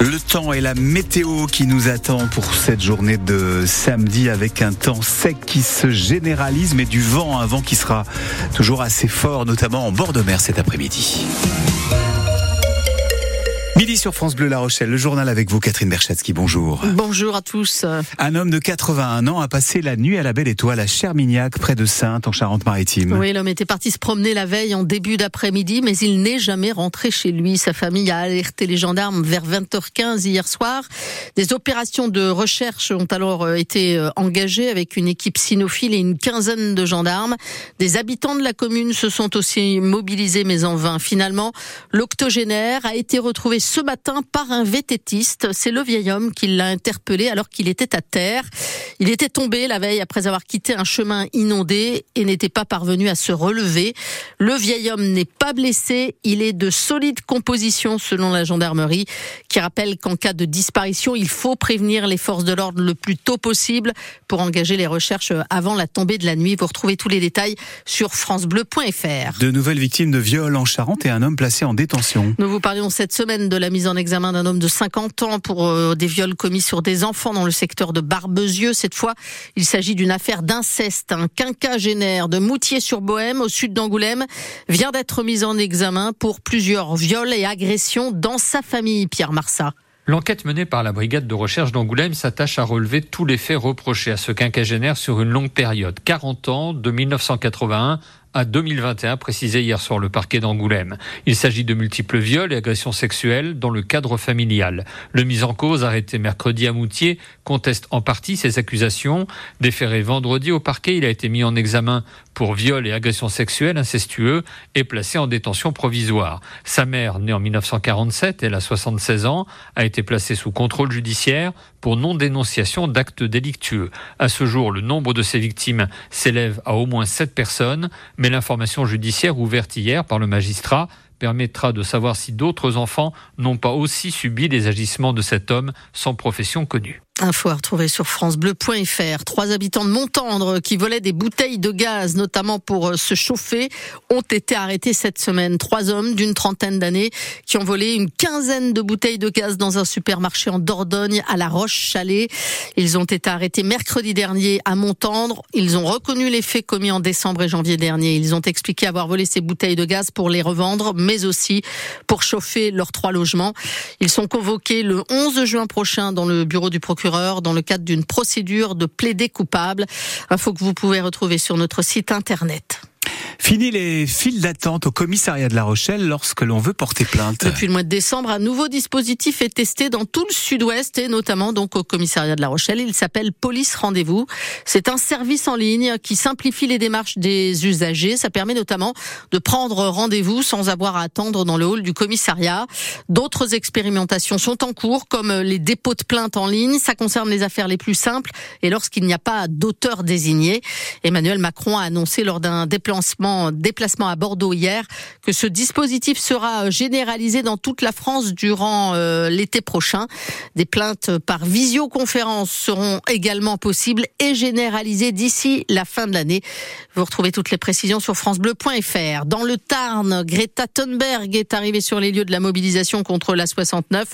Le temps et la météo qui nous attend pour cette journée de samedi avec un temps sec qui se généralise mais du vent, un vent qui sera toujours assez fort notamment en bord de mer cet après-midi. Midi sur France Bleu La Rochelle, le journal avec vous Catherine Berchatsky, bonjour. Bonjour à tous. Un homme de 81 ans a passé la nuit à la Belle Étoile à Chermignac, près de Sainte, en Charente-Maritime. Oui, l'homme était parti se promener la veille en début d'après-midi, mais il n'est jamais rentré chez lui. Sa famille a alerté les gendarmes vers 20h15 hier soir. Des opérations de recherche ont alors euh, été euh, engagées avec une équipe cynophile et une quinzaine de gendarmes. Des habitants de la commune se sont aussi mobilisés, mais en vain. Finalement, l'octogénaire a été retrouvé ce matin par un vététiste. C'est le vieil homme qui l'a interpellé alors qu'il était à terre. Il était tombé la veille après avoir quitté un chemin inondé et n'était pas parvenu à se relever. Le vieil homme n'est pas blessé. Il est de solide composition selon la gendarmerie qui rappelle qu'en cas de disparition, il faut prévenir les forces de l'ordre le plus tôt possible pour engager les recherches avant la tombée de la nuit. Vous retrouvez tous les détails sur francebleu.fr. De nouvelles victimes de viol en Charente et un homme placé en détention. Nous vous parlions cette semaine de la mise en examen d'un homme de 50 ans pour euh, des viols commis sur des enfants dans le secteur de Barbezieux. Cette fois, il s'agit d'une affaire d'inceste. Un quinquagénaire de Moutier-sur-Bohème, au sud d'Angoulême, vient d'être mis en examen pour plusieurs viols et agressions dans sa famille, Pierre Marsat. L'enquête menée par la brigade de recherche d'Angoulême s'attache à relever tous les faits reprochés à ce quinquagénaire sur une longue période, 40 ans, de 1981 à 2021, précisé hier sur le parquet d'Angoulême. Il s'agit de multiples viols et agressions sexuelles dans le cadre familial. Le mis en cause, arrêté mercredi à Moutier, conteste en partie ces accusations. Déféré vendredi au parquet, il a été mis en examen pour viol et agression sexuelle incestueux et placé en détention provisoire. Sa mère, née en 1947, elle a 76 ans, a été placée sous contrôle judiciaire pour non-dénonciation d'actes délictueux. À ce jour, le nombre de ces victimes s'élève à au moins 7 personnes mais l'information judiciaire ouverte hier par le magistrat permettra de savoir si d'autres enfants n'ont pas aussi subi les agissements de cet homme sans profession connue. Info à retrouver sur francebleu.fr. Trois habitants de Montendre qui volaient des bouteilles de gaz, notamment pour euh, se chauffer, ont été arrêtés cette semaine. Trois hommes d'une trentaine d'années qui ont volé une quinzaine de bouteilles de gaz dans un supermarché en Dordogne à La Roche-Chalais. Ils ont été arrêtés mercredi dernier à Montendre. Ils ont reconnu les faits commis en décembre et janvier dernier. Ils ont expliqué avoir volé ces bouteilles de gaz pour les revendre, mais aussi pour chauffer leurs trois logements. Ils sont convoqués le 11 juin prochain dans le bureau du procureur dans le cadre d'une procédure de plaider coupable. Info que vous pouvez retrouver sur notre site internet. Fini les files d'attente au commissariat de La Rochelle lorsque l'on veut porter plainte. Depuis le mois de décembre, un nouveau dispositif est testé dans tout le sud-ouest et notamment donc au commissariat de La Rochelle. Il s'appelle Police Rendez-vous. C'est un service en ligne qui simplifie les démarches des usagers. Ça permet notamment de prendre rendez-vous sans avoir à attendre dans le hall du commissariat. D'autres expérimentations sont en cours comme les dépôts de plainte en ligne. Ça concerne les affaires les plus simples et lorsqu'il n'y a pas d'auteur désigné. Emmanuel Macron a annoncé lors d'un déplacement déplacement à Bordeaux hier que ce dispositif sera généralisé dans toute la France durant euh, l'été prochain. Des plaintes par visioconférence seront également possibles et généralisées d'ici la fin de l'année. Vous retrouvez toutes les précisions sur francebleu.fr. Dans le Tarn, Greta Thunberg est arrivée sur les lieux de la mobilisation contre la 69.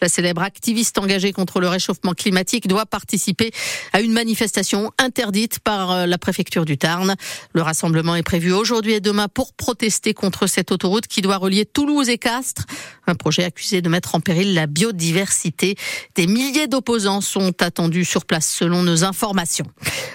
La célèbre activiste engagée contre le réchauffement climatique doit participer à une manifestation interdite par euh, la préfecture du Tarn. Le rassemblement est prévu aujourd'hui et demain pour protester contre cette autoroute qui doit relier Toulouse et Castres. Un projet accusé de mettre en péril la biodiversité. Des milliers d'opposants sont attendus sur place selon nos informations.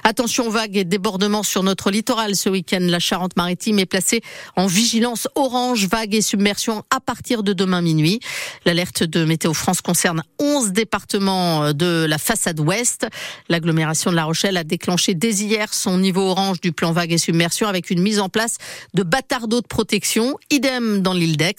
Attention vague et débordement sur notre littoral ce week-end. La Charente-Maritime est placée en vigilance orange, vague et submersion à partir de demain minuit. L'alerte de Météo France concerne 11 départements de la façade ouest. L'agglomération de La Rochelle a déclenché dès hier son niveau orange du plan vague et submersion avec une mise en place place de d'eau de protection. Idem dans l'île d'Aix.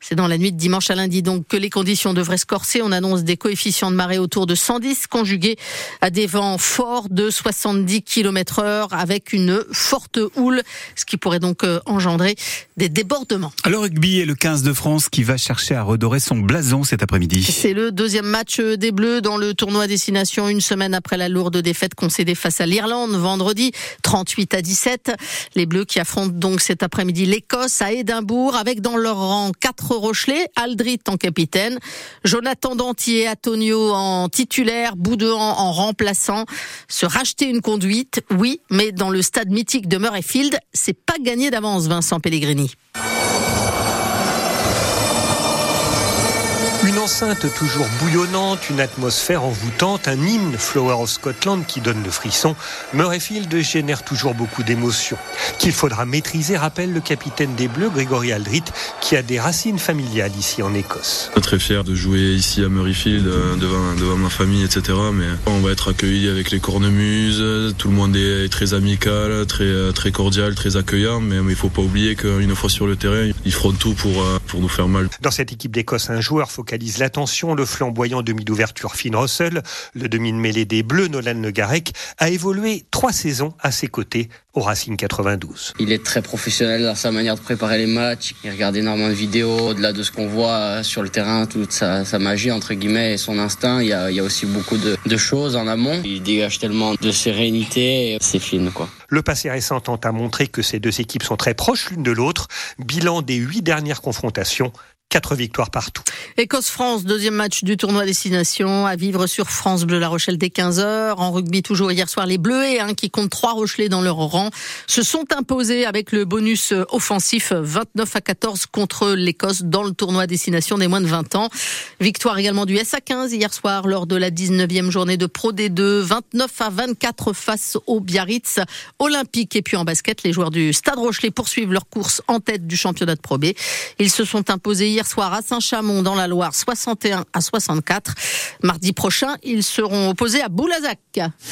C'est dans la nuit de dimanche à lundi donc que les conditions devraient se corser. On annonce des coefficients de marée autour de 110 conjugués à des vents forts de 70 km heure avec une forte houle, ce qui pourrait donc euh, engendrer des débordements. Le rugby est le 15 de France qui va chercher à redorer son blason cet après-midi. C'est le deuxième match des Bleus dans le tournoi destination une semaine après la lourde défaite concédée face à l'Irlande vendredi 38 à 17. Les Bleus qui affrontent donc cet après-midi l'Écosse à Édimbourg avec dans leur rang quatre Rochelais, Aldrit en capitaine, Jonathan Dantier, Antonio en titulaire, Boudouan en remplaçant. Se racheter une conduite, oui, mais dans le stade mythique de Murrayfield, c'est pas gagné d'avance, Vincent Pellegrini. Une enceinte toujours bouillonnante, une atmosphère envoûtante, un hymne Flower of Scotland qui donne le frisson. Murrayfield génère toujours beaucoup d'émotions. Qu'il faudra maîtriser, rappelle le capitaine des Bleus, Grégory Aldrit, qui a des racines familiales ici en Écosse. Très fier de jouer ici à Murrayfield euh, devant, ma famille, etc. Mais on va être accueillis avec les cornemuses. Tout le monde est très amical, très, très cordial, très accueillant. Mais il faut pas oublier qu'une fois sur le terrain, ils feront tout pour, euh, pour nous faire mal. Dans cette équipe d'Écosse, un joueur focalisé l'attention. Le flamboyant demi d'ouverture Finn Russell, le demi de mêlée des Bleus Nolan Le Garec, a évolué trois saisons à ses côtés au Racing 92. Il est très professionnel dans sa manière de préparer les matchs. Il regarde énormément de vidéos. Au-delà de ce qu'on voit euh, sur le terrain, toute sa, magie, entre guillemets, et son instinct, il y a, aussi beaucoup de, de, choses en amont. Il dégage tellement de sérénité. C'est fine, quoi. Le passé récent tente à montrer que ces deux équipes sont très proches l'une de l'autre. Bilan des huit dernières confrontations, Quatre victoires partout. Écosse-France, deuxième match du tournoi Destination à vivre sur France Bleu La Rochelle dès 15h. En rugby, toujours hier soir, les Bleus, hein, qui comptent trois Rochelais dans leur rang, se sont imposés avec le bonus offensif 29 à 14 contre l'Écosse dans le tournoi Destination des moins de 20 ans. Victoire également du SA15 hier soir lors de la 19e journée de Pro D2, 29 à 24 face au Biarritz Olympique. Et puis en basket, les joueurs du Stade Rochelet poursuivent leur course en tête du championnat de Pro B. Ils se sont imposés hier soir à Saint-Chamond dans la Loire 61 à 64. Mardi prochain, ils seront opposés à Boulazac.